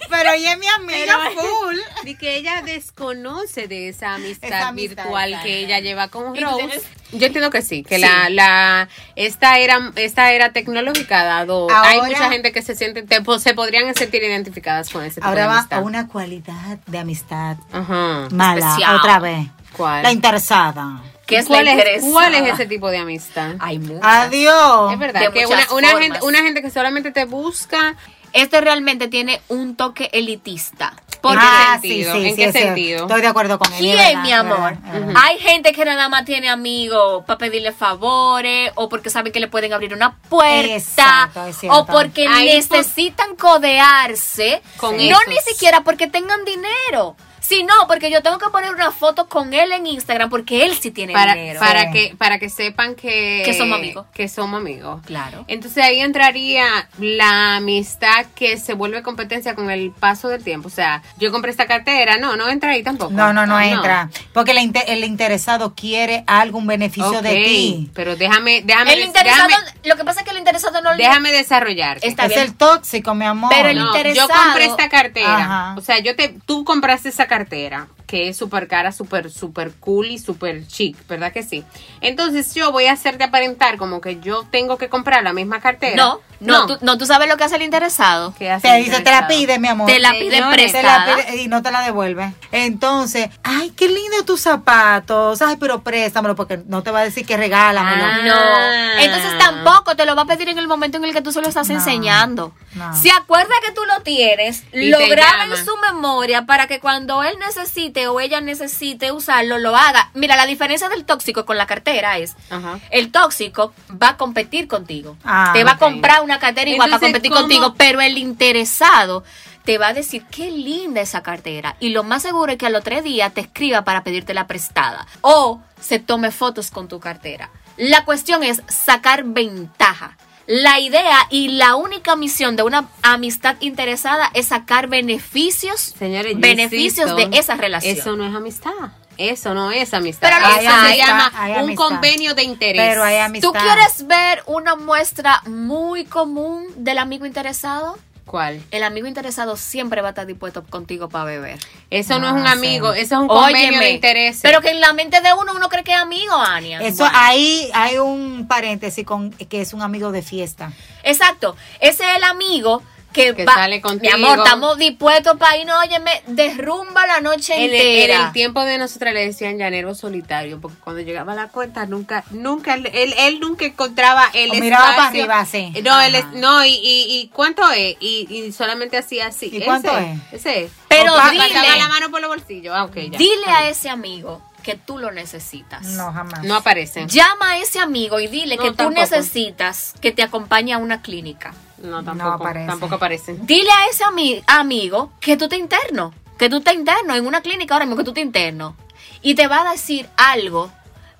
pero ella es mi amiga Pero- full. Y que ella desconoce de esa amistad, Esa amistad, virtual que ella lleva con ¿Y tú Rose. Yo entiendo que sí, que Sí. la, la esta era esta era tecnológica ha dado hay mucha gente que se siente te- po- se podrían sentir identificadas con ese tipo Ahora de va amistad. a una cualidad de amistad Ajá. mala, Especial. otra vez. ¿Cuál? La interesada. ¿Qué es ¿Cuál la es? ¿Cuál es ese tipo de amistad? Hay muchas. Adiós. Es verdad de que una, una gente una gente que solamente te busca Este realmente tiene un toque elitista. ¿Por qué Ah, sentido? sí, sí, ¿En sí, qué sí. sentido? Estoy de acuerdo con él. ¿Quién, verdad, mi amor? verdad. Hay gente que nada más tiene amigos para pedirle favores o porque saben que le pueden abrir una puerta Exacto, o porque Ahí necesitan codearse. Con no esos. ni siquiera porque tengan dinero, sino porque yo tengo que poner una foto con él en Instagram porque él sí tiene para, dinero. para Sí. que para que sepan que Que somos amigos. que somos amigos Claro. entonces ahí entraría la amistad que se vuelve competencia con el paso del tiempo o sea yo compré esta cartera no no entra ahí tampoco No, no, no entra. Porque el, el interesado quiere algún beneficio de ti. pero déjame déjame el interesado, déjame, lo que pasa es que el interesado no le- déjame desarrollarte Está es bien. el tóxico, mi amor. Pero el No, interesado- yo compré esta cartera. Ajá. O sea, yo te, tú compraste esa cartera, que es súper cara, súper, súper cool y súper chic, ¿verdad que sí? Entonces yo voy a hacerte aparentar como que yo tengo que comprar la misma cartera. No, no, Tú, no, tú sabes lo que hace el interesado. ¿Qué hace te el dice, te la pide, mi amor. Te la pide señores, Te la prestada. pide y no te la devuelve. Entonces, ay, qué lindo tus zapatos. Ay, pero préstamelo porque no te va a decir que regálamelo. Ah. No. Entonces tampoco te lo va a pedir en el momento en el que tú se lo estás No, enseñando. no. Se acuerda que tú lo tienes, Y lo graba en su memoria para que cuando él necesite o ella necesite usarlo, lo haga. Mira, la diferencia del tóxico con la cartera es, Ajá. el tóxico va a competir contigo. Ah, te va a comprar una cartera igual para competir ¿cómo? contigo, pero el interesado te va a decir qué linda esa cartera y lo más seguro es que al otro día te escriba para pedirte la prestada o se tome fotos con tu cartera. La cuestión es sacar ventaja. La idea y la única misión de una amistad interesada es sacar beneficios, Señores, beneficios insisto, de esa relación. Eso no es amistad. Eso no es amistad. Pero eso hay se amistad, llama un amistad. convenio de interés. Pero hay amistad. ¿Tú quieres ver una muestra muy común del amigo interesado? ¿Cuál? El amigo interesado siempre va a estar dispuesto contigo para beber. Eso no es un Ah, amigo, sí. eso es un convenio Óyeme, de interés. Pero que en la mente de uno uno cree que es amigo, Ania. Eso ahí hay un paréntesis con que es un amigo de fiesta. Exacto. Ese es el amigo que, Que va- sale contigo. Mi amor, estamos dispuestos para irnos, óyeme, derrumba la noche En el, entera. en el tiempo de nosotras le decían llanero solitario, porque cuando llegaba a la cuenta nunca, nunca, él, él, él nunca encontraba el O miraba espacio. para arriba, así. No, él Ajá. no, y, y, y ¿cuánto es? Y, y solamente hacía así. ¿Y cuánto es? Ese es. Pero O pa- dile. la mano por los bolsillos. Ah, ya. Dile a ese amigo que tú lo necesitas. No, jamás. No aparecen. Llama a ese amigo y dile No, que tú tampoco. necesitas que te acompañe a una clínica. No, tampoco, aparecen. tampoco aparecen. Dile a ese ami- amigo que tú te interno, que tú te interno en una clínica ahora mismo, que tú te interno. Y te va a decir algo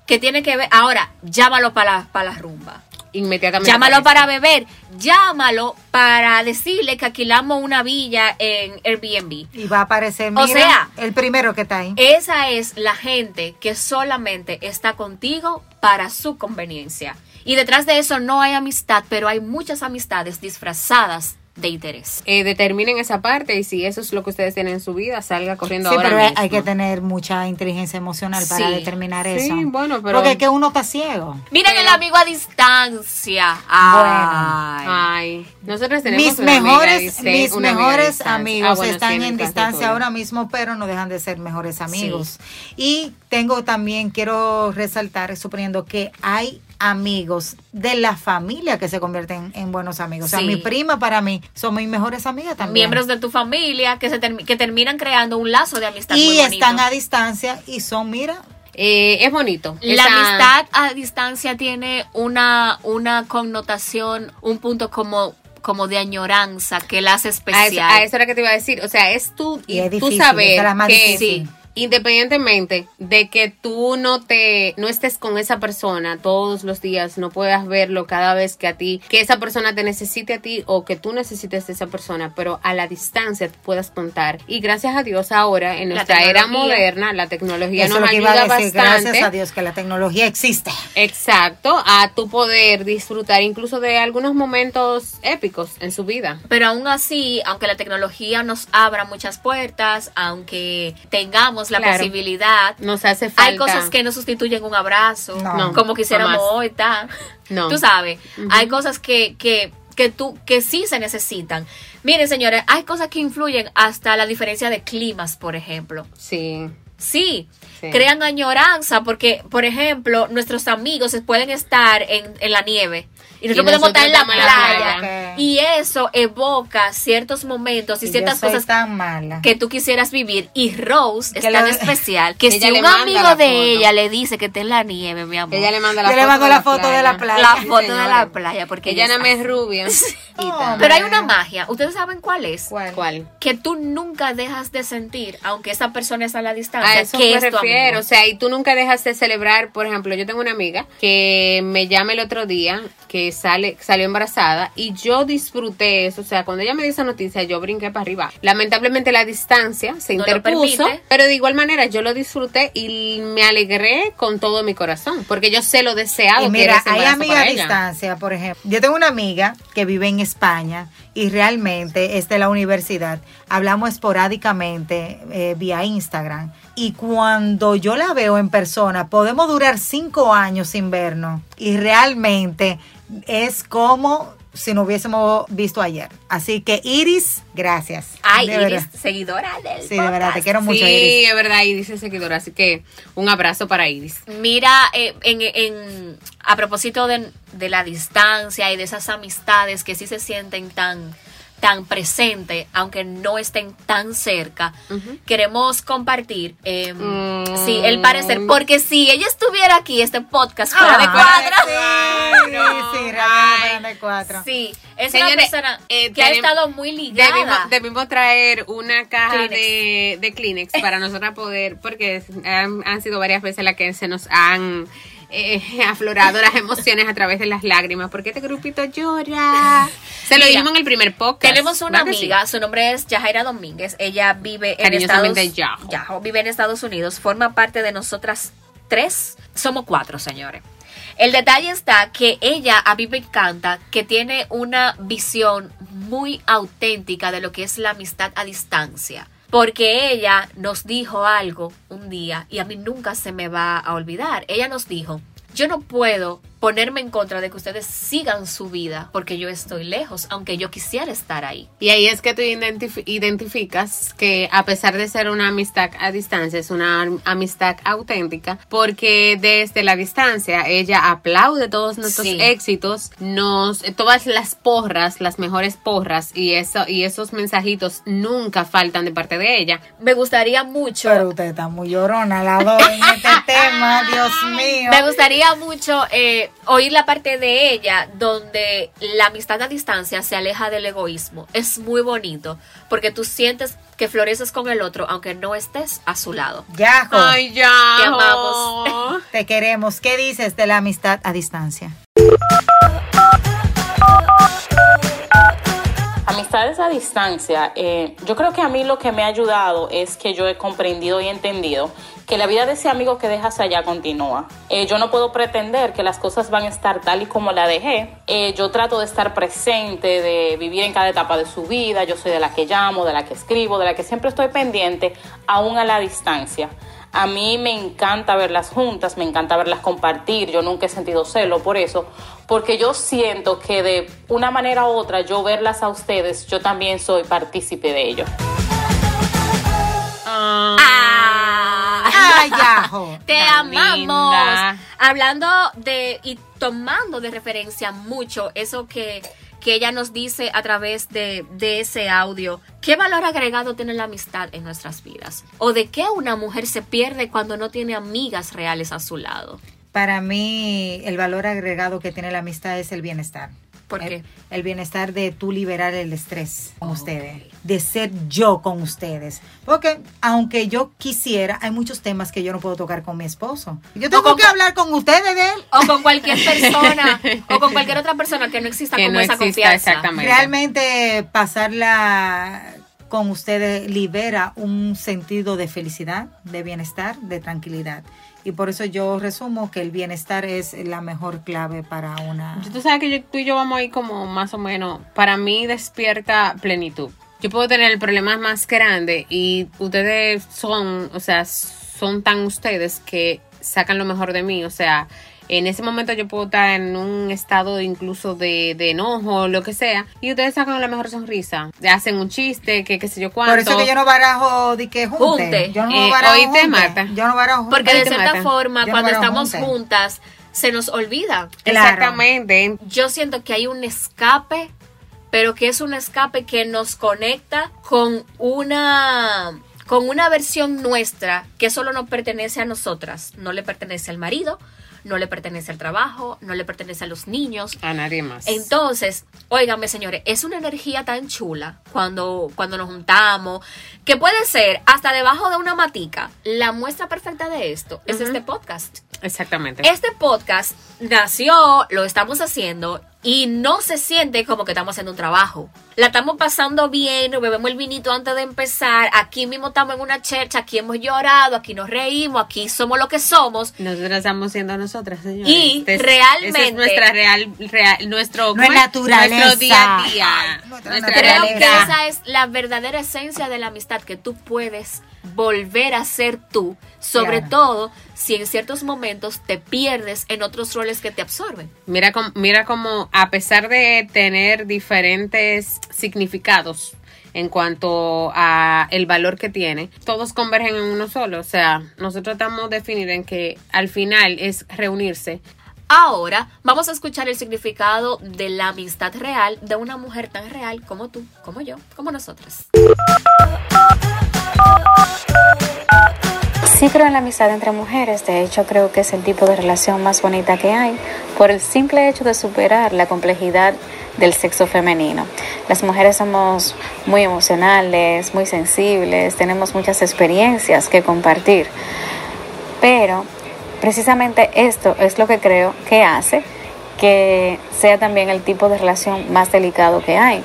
que tiene que ver. Ahora, llámalo para la, para la rumba. Inmediatamente. Llámalo para beber. Llámalo para decirle que alquilamos una villa en Airbnb. Y va a aparecer, O mira, sea- el primero que está ahí. Esa es la gente que solamente está contigo para su conveniencia. Y detrás de eso no hay amistad, pero hay muchas amistades disfrazadas de interés. Eh, determinen esa parte y si eso es lo que ustedes tienen en su vida, salga corriendo Sí, ahora pero hay- mismo. hay que tener mucha inteligencia emocional para Sí. determinar Sí, eso. bueno, pero- Porque es que uno está ciego. Miren el amigo a distancia. Ay. Ay. Nosotros tenemos mis una amiga, mejores, dice, mis mejores amigos Ah, bueno, sí, están en distancia ahora mismo, pero no dejan de ser mejores amigos. Y tengo también, quiero resaltar, suponiendo que hay amigos de la familia que se convierten en buenos amigos. O sea, mi prima para mí son mis mejores amigas también. Miembros de tu familia que, se que terminan creando un lazo de amistad muy y bonito. están a distancia y son, mira, Eh, es bonito. La Esa- amistad a distancia tiene una, una connotación, un punto como, como de añoranza que la hace A eso, especial. a eso era que te iba a decir. O sea, es tú, Y es tú difícil, saber esa es la más que sí, independientemente de que tú no te no estés con esa persona todos los días, no puedas verlo cada vez que a ti, que esa persona te necesite a ti o que tú necesites de esa persona, pero a la distancia te puedas contar. Y gracias a Dios ahora en nuestra era moderna, la tecnología eso es nos lo que iba ayuda a decir. bastante. Gracias a Dios que la tecnología existe. Exacto, a tu poder disfrutar incluso de algunos momentos épicos en su vida. Pero aún así, aunque la tecnología nos abra muchas puertas, aunque tengamos la Claro. posibilidad, Nos hace falta. hay cosas que no sustituyen un abrazo, No. como quisiéramos hoy, ¿tá? No. Tú sabes, hay cosas que, que, que, tú, que sí se necesitan. Miren, señores, hay cosas que influyen hasta la diferencia de climas, por ejemplo. Sí. Sí, Sí. crean añoranza porque, por ejemplo, nuestros amigos pueden estar en, en la nieve y nosotros podemos nosotros estar en la playa. playa. Y eso evoca ciertos momentos y, Y ciertas yo soy cosas tan mala. que tú quisieras vivir. Y Rose es tan especial que si le un amigo de foto. ella le dice que está en la nieve, mi amor. Ella le manda la Yo le foto mando de la foto de la playa. la Sí, foto de la playa porque Ella ella nada es rubia. No, Pero hay una magia. ¿Ustedes saben cuál es? ¿Cuál? ¿Cuál? Que tú nunca dejas de sentir, aunque esa persona está a la distancia, A eso que me es refiero. O sea, y tú nunca dejas de celebrar. Por ejemplo, yo tengo una amiga que me llama el otro día que sale salió embarazada y yo disfruté eso. O sea, cuando ella me dio esa noticia, yo brinqué para arriba. Lamentablemente la distancia se No interpuso, pero de igual manera yo lo disfruté y me alegré con todo mi corazón, porque yo sé lo deseado Y que mira, era ese hay amigas para a ella. distancia, por ejemplo. Yo tengo una amiga que vive en España y realmente es de la universidad. Hablamos esporádicamente eh, vía Instagram. Y cuando yo la veo en persona, podemos durar cinco años sin vernos. Y realmente es como si nos hubiésemos visto ayer. Así que Iris, gracias. Ay, De Iris, verdad. seguidora del Sí, de verdad, te quiero mucho, Sí, Iris. es verdad, Iris es seguidora, así que un abrazo para Iris. Mira, eh, en, en- a propósito de, de la distancia y de esas amistades que sí se sienten tan, tan presentes, aunque no estén tan cerca, queremos compartir, eh, Mm. sí, el parecer, porque si ella estuviera aquí, este podcast fuera de Ah, cuadro. Sí, no, sí, fueran de cuatro. Sí, es Señores, una persona eh, que ha estado muy ligada. Debimos, debimos traer una caja Kleenex. de, de Kleenex para nosotras poder, porque han, han sido varias veces las que se nos han eh, aflorado las emociones a través de las lágrimas, porque este grupito llora. Se lo Mira, dijimos en el primer podcast. Tenemos una amiga, su nombre es Yajaira Domínguez. Ella vive en Estados Yajo. Yajo, vive en Estados Unidos, forma parte de nosotras tres. Somos cuatro, señores. El detalle está que ella a mí me encanta que tiene una visión muy auténtica de lo que es la amistad a distancia. Porque ella nos dijo algo un día y a mí nunca se me va a olvidar. Ella nos dijo, yo no puedo ponerme en contra de que ustedes sigan su vida porque yo estoy lejos, aunque yo quisiera estar ahí. Y ahí es que tú identif- identificas que a pesar de ser una amistad a distancia, es una amistad auténtica, porque desde la distancia ella aplaude todos nuestros Sí. éxitos, nos eh, todas las porras, las mejores porras y eso y esos mensajitos nunca faltan de parte de ella. Me gustaría mucho, Pero usted está muy llorona, la dos en este tema, Dios mío. me gustaría mucho eh, oír la parte de ella donde la amistad a distancia se aleja del egoísmo. Es muy bonito porque tú sientes que floreces con el otro aunque no estés a su lado. Yajo, ya. Te amamos. te queremos. ¿Qué dices de la amistad a distancia? Amistades a distancia, eh, yo creo que a mí lo que me ha ayudado es que yo he comprendido y entendido que la vida de ese amigo que dejas allá continúa. Eh, yo no puedo pretender que las cosas van a estar tal y como la dejé. Eh, yo trato de estar presente, de vivir en cada etapa de su vida. Yo soy de la que llamo, de la que escribo, de la que siempre estoy pendiente, aún a la distancia. A mí me encanta verlas juntas, me encanta verlas compartir, yo nunca he sentido celo por eso, porque yo siento que de una manera u otra yo verlas a ustedes, yo también soy partícipe de ello. Ay, ajo. Te Tan amamos. linda. Hablando de y tomando de referencia mucho eso que, que ella nos dice a través de, de ese audio. ¿Qué valor agregado tiene la amistad en nuestras vidas? ¿O de qué una mujer se pierde cuando no tiene amigas reales a su lado? Para mí, el valor agregado que tiene la amistad es el bienestar. ¿Por El- qué? El, bienestar de tú liberar el estrés con ustedes, de ser yo con ustedes. Porque aunque yo quisiera, hay muchos temas que yo no puedo tocar con mi esposo. Yo tengo con- que hablar con ustedes de él. O con cualquier persona, o con cualquier otra persona que no exista Que como no esa exista confianza. exactamente. Realmente pasarla con ustedes libera un sentido de felicidad, de bienestar, de tranquilidad. Y por eso yo resumo que el bienestar es la mejor clave para una... Tú sabes que yo- tú y yo vamos ahí como más o menos. Para mí despierta plenitud. Yo puedo tener el problema más grande y ustedes son, o sea, son tan ustedes que sacan lo mejor de mí. O sea, en ese momento yo puedo estar en un estado incluso de, de enojo, lo que sea, y ustedes sacan la mejor sonrisa. Hacen un chiste, que qué sé yo cuánto. Por eso que yo no barajo de que junte. Junte. Yo no Eh, barajo hoy te junte. mata. Yo no barajo junte. Porque de cierta forma, Yo cuando estamos junte. juntas, se nos olvida. Claro. Exactamente. Yo siento que hay un escape, pero que es un escape que nos conecta con una con una versión nuestra que solo nos pertenece a nosotras, no le pertenece al marido, no le pertenece al trabajo, no le pertenece a los niños. A nadie más. Entonces, óigame señores, es una energía tan chula cuando, cuando nos juntamos, que puede ser hasta debajo de una matica. La muestra perfecta de esto es este podcast. Exactamente. Este podcast nació, lo estamos haciendo y no se siente como que estamos haciendo un trabajo. La estamos pasando bien, nos bebemos el vinito antes de empezar, aquí mismo estamos en una chercha, aquí hemos llorado, aquí nos reímos, aquí somos lo que somos. Nosotras estamos siendo nosotras, señores. Y Este es- realmente- es nuestra real, real nuestro, No es naturaleza. Nuestro día a día. Ay, nuestra nuestra Creo naturaleza. que esa es la verdadera esencia de la amistad, que tú puedes volver a ser tú, sobre Claro. todo si en ciertos momentos te pierdes en otros roles que te absorben. Mira, com- mira como a pesar de tener diferentes significados en cuanto a el valor que tiene, todos convergen en uno solo. O sea, nosotros estamos definidos en que al final es reunirse. Ahora vamos a escuchar el significado de la amistad real de una mujer tan real como tú, como yo, como nosotras. Sí creo en la amistad entre mujeres, de hecho creo que es el tipo de relación más bonita que hay, por el simple hecho de superar la complejidad del sexo femenino. Las mujeres somos muy emocionales, muy sensibles, tenemos muchas experiencias que compartir, pero precisamente esto es lo que creo que hace que sea también el tipo de relación más delicado que hay.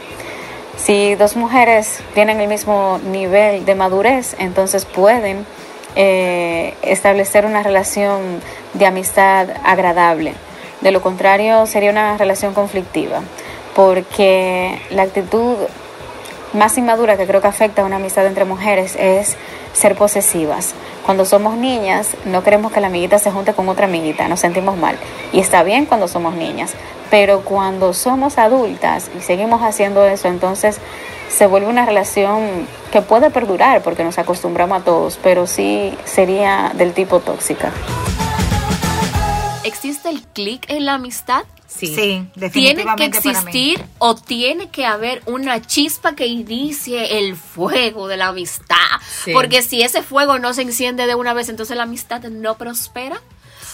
Si dos mujeres tienen el mismo nivel de madurez, entonces pueden eh, establecer una relación de amistad agradable. De lo contrario, sería una relación conflictiva, porque la actitud más inmadura que creo que afecta a una amistad entre mujeres es ser posesivas. Cuando somos niñas, no queremos que la amiguita se junte con otra amiguita, nos sentimos mal. Y está bien cuando somos niñas, pero cuando somos adultas y seguimos haciendo eso, entonces se vuelve una relación que puede perdurar porque nos acostumbramos a todos, pero sí sería del tipo tóxica. ¿Existe el clic en la amistad? Sí. Sí, ¿Tiene que definitivamente para mí. existir o tiene que haber una chispa que inicie el fuego de la amistad? Sí. Porque si ese fuego no se enciende de una vez, entonces la amistad no prospera.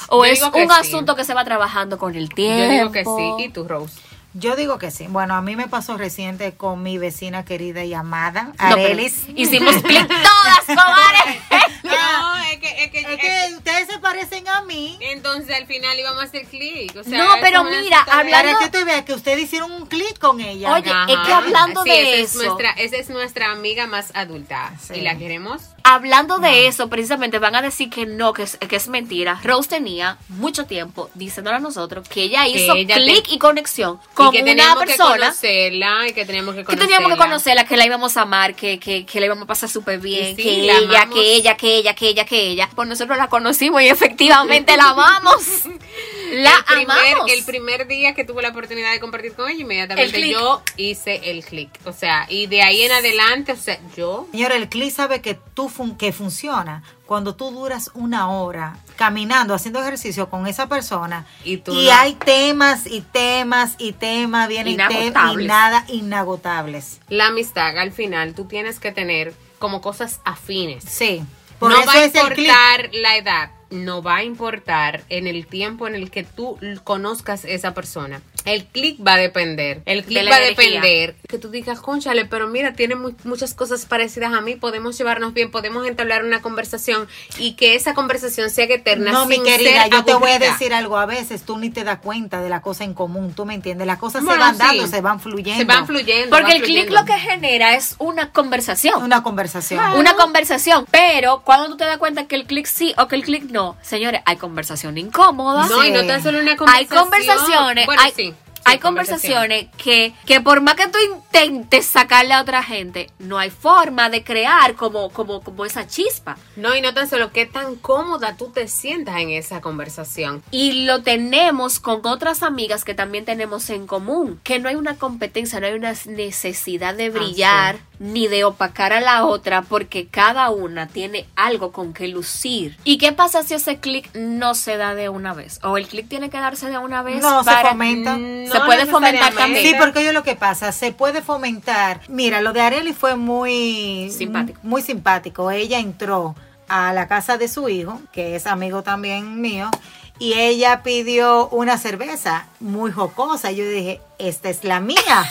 ¿O Yo es que un sí. asunto que se va trabajando con el tiempo? Yo digo que sí. ¿Y tú, Rose? Yo digo que sí. Bueno, a mí me pasó reciente con mi vecina querida y amada, No, Arelis. hicimos clic todas, comadre. No, es que, es que, Es que ustedes se parecen a mí. entonces al final íbamos a hacer clic. O sea, No, pero mira, hablando- Para que usted vea que ustedes hicieron un clic con ella. Oye, Ajá. es que hablando Sí, de esa es eso, nuestra, esa es nuestra amiga más adulta Sí. y la queremos. Hablando de eso, precisamente van a decir que no, que es, que es mentira. Rose tenía mucho tiempo diciéndole a nosotros que ella hizo clic te- y conexión con y que una teníamos que persona conocerla y que teníamos que que conocerla. teníamos que conocerla, que la íbamos a amar, que, que, que la íbamos a pasar súper bien, sí, que la ella, que ella, que ella, que ella, que ella. Pues nosotros la conocimos y efectivamente la amamos. La el primer, amamos. el primer día que tuve la oportunidad de compartir con ella, inmediatamente El clic. yo hice el clic. O sea, y de ahí en adelante, o sea, yo Señora, el CLI sabe que tú fun- que funciona cuando tú duras una hora caminando, haciendo ejercicio con esa persona Y tú y no. hay temas y temas y temas, vienen temas y nada inagotables. la amistad al final tú tienes que tener como cosas afines. Sí. Por no eso va a es el clic. importar la edad, no va a importar en el tiempo en el que tú conozcas esa persona. El clic va a depender. El clic va a depender que tú digas, conchale, pero mira, tiene mu- muchas cosas parecidas a mí, podemos llevarnos bien, podemos entablar una conversación y que esa conversación sea eterna. No, mi querida, ser yo te voy a decir algo. A veces tú ni te das cuenta de la cosa en común, tú me entiendes. Las cosas Bueno, se van sí. dando, se van fluyendo. Se van fluyendo. Porque el clic lo que genera es una conversación. Una conversación. Una conversación, pero cuando tú te das cuenta que el clic sí o que el clic no, señores, hay conversación incómoda. No, y no tan solo una hay conversación. conversaciones, Bueno, hay, sí, hay conversaciones que, que por más que tú intentes sacarle a otra gente, no hay forma de crear como, como, como esa chispa. No, y no tan solo qué tan cómoda tú te sientas en esa conversación. Y lo tenemos con otras amigas que también tenemos en común, que no hay una competencia, no hay una necesidad de brillar ni de opacar a la otra porque cada una tiene algo con que lucir. ¿Y qué pasa si ese clic no se da de una vez? ¿O el clic tiene que darse de una vez? No, se fomenta. Se No puede fomentar también. Sí, porque yo lo que pasa, se puede fomentar. Mira, lo de Areli fue muy Simpático. Muy simpático. Ella entró a la casa de su hijo, que es amigo también mío, y ella pidió una cerveza muy jocosa. Yo dije, esta es la mía.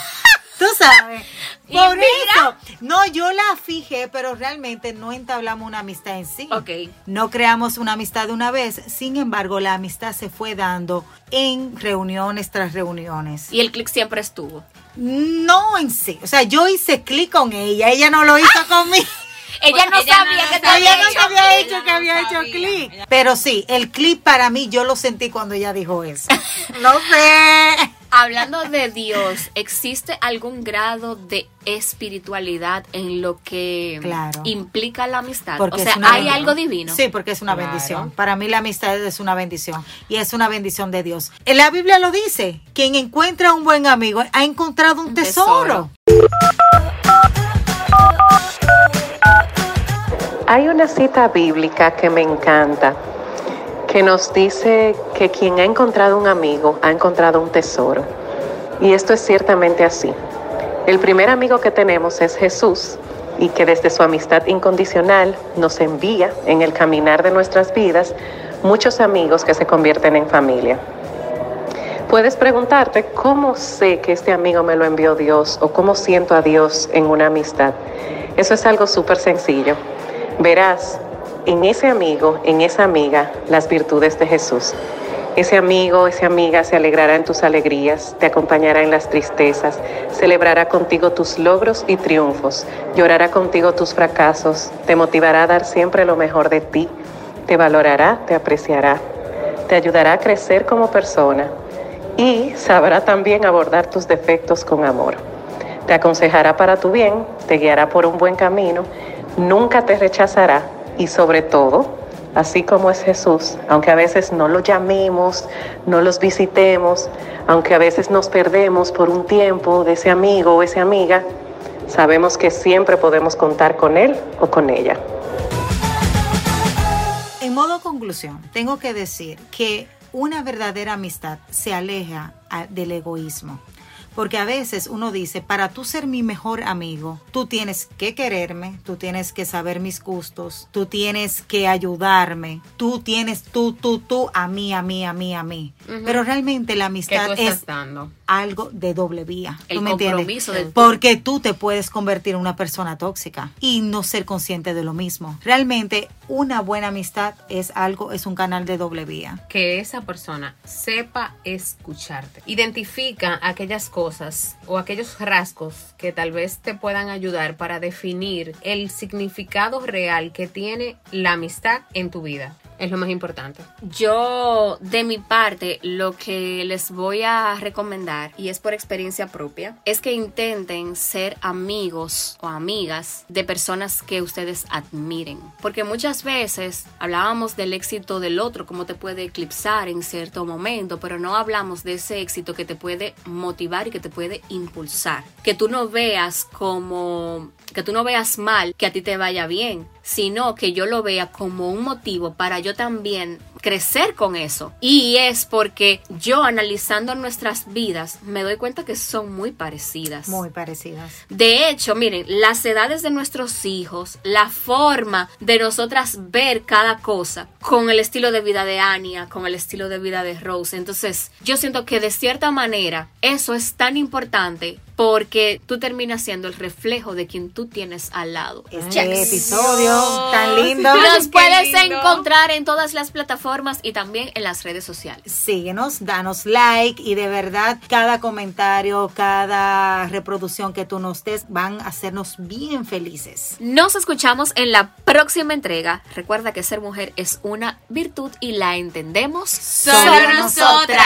Tú sabes. Y Por mira. eso. No, yo la fijé, pero realmente no entablamos una amistad en sí. Ok. No creamos una amistad de una vez. Sin embargo, la amistad se fue dando en reuniones tras reuniones. Y el clic siempre estuvo. No en sí. O sea, yo hice clic con ella. Ella no lo hizo conmigo. Ella no ella sabía no que sabía, Ella había no hecho se había clic. hecho que había no hecho clic. Pero sí, el clic para mí yo lo sentí cuando ella dijo eso. No sé. Hablando de Dios, ¿existe algún grado de espiritualidad en lo que Claro. implica la amistad? Porque o sea, hay bendición. algo divino. Sí, porque es una Claro. bendición. Para mí la amistad es una bendición. Y es una bendición de Dios. En la Biblia lo dice. Quien encuentra un buen amigo ha encontrado un, Un tesoro. tesoro. Hay una cita bíblica que me encanta, que nos dice que quien ha encontrado un amigo ha encontrado un tesoro. Y esto es ciertamente así. El primer amigo que tenemos es Jesús y que desde su amistad incondicional nos envía en el caminar de nuestras vidas muchos amigos que se convierten en familia. Puedes preguntarte cómo sé que este amigo me lo envió Dios o cómo siento a Dios en una amistad. Eso es algo súper sencillo. Verás en ese amigo, en esa amiga, las virtudes de Jesús. Ese amigo, esa amiga se alegrará en tus alegrías, te acompañará en las tristezas, celebrará contigo tus logros y triunfos, llorará contigo tus fracasos, te motivará a dar siempre lo mejor de ti, te valorará, te apreciará, te ayudará a crecer como persona y sabrá también abordar tus defectos con amor. Te aconsejará para tu bien, te guiará por un buen camino, nunca te rechazará y sobre todo, así como es Jesús, aunque a veces no lo llamemos, no los visitemos, aunque a veces nos perdemos por un tiempo de ese amigo o esa amiga, sabemos que siempre podemos contar con él o con ella. En modo conclusión, tengo que decir que una verdadera amistad se aleja a- del egoísmo. Porque a veces uno dice, para tú ser mi mejor amigo, tú tienes que quererme, tú tienes que saber mis gustos, tú tienes que ayudarme, tú tienes tú, tú, tú, a mí, a mí, a mí, a mí. Pero realmente la ¿Qué amistad tú estás es dando? Algo de doble vía. El ¿Tú me entiendes? compromiso del- Porque tú te puedes convertir en una persona tóxica y no ser consciente de lo mismo. Realmente, una buena amistad es algo, es un canal de doble vía. que esa persona sepa escucharte. Identifica aquellas cosas o aquellos rasgos que tal vez te puedan ayudar para definir el significado real que tiene la amistad en tu vida. Es lo más importante. Yo, de mi parte, lo que les voy a recomendar, y es por experiencia propia, es que intenten ser amigos o amigas de personas que ustedes admiren. Porque muchas veces hablábamos del éxito del otro, cómo te puede eclipsar en cierto momento, pero no hablamos de ese éxito que te puede motivar y que te puede impulsar. Que tú no veas como que tú no veas mal que a ti te vaya bien, sino que yo lo vea como un motivo para yo también crecer con eso. Y es porque yo analizando nuestras vidas me doy cuenta que son muy parecidas. Muy parecidas. De hecho, miren, las edades de nuestros hijos, la forma de nosotras ver cada cosa, con el estilo de vida de Anya, con el estilo de vida de Rose. Entonces, yo siento que de cierta manera eso es tan importante porque tú terminas siendo el reflejo de quien tú tienes al lado. Este episodio tan lindo. Los Qué puedes lindo. encontrar en todas las plataformas y también en las redes sociales. Síguenos, danos like y de verdad cada comentario, cada reproducción que tú nos des van a hacernos bien felices. Nos escuchamos en la próxima entrega. Recuerda que ser mujer es una virtud y la entendemos Solo nosotras.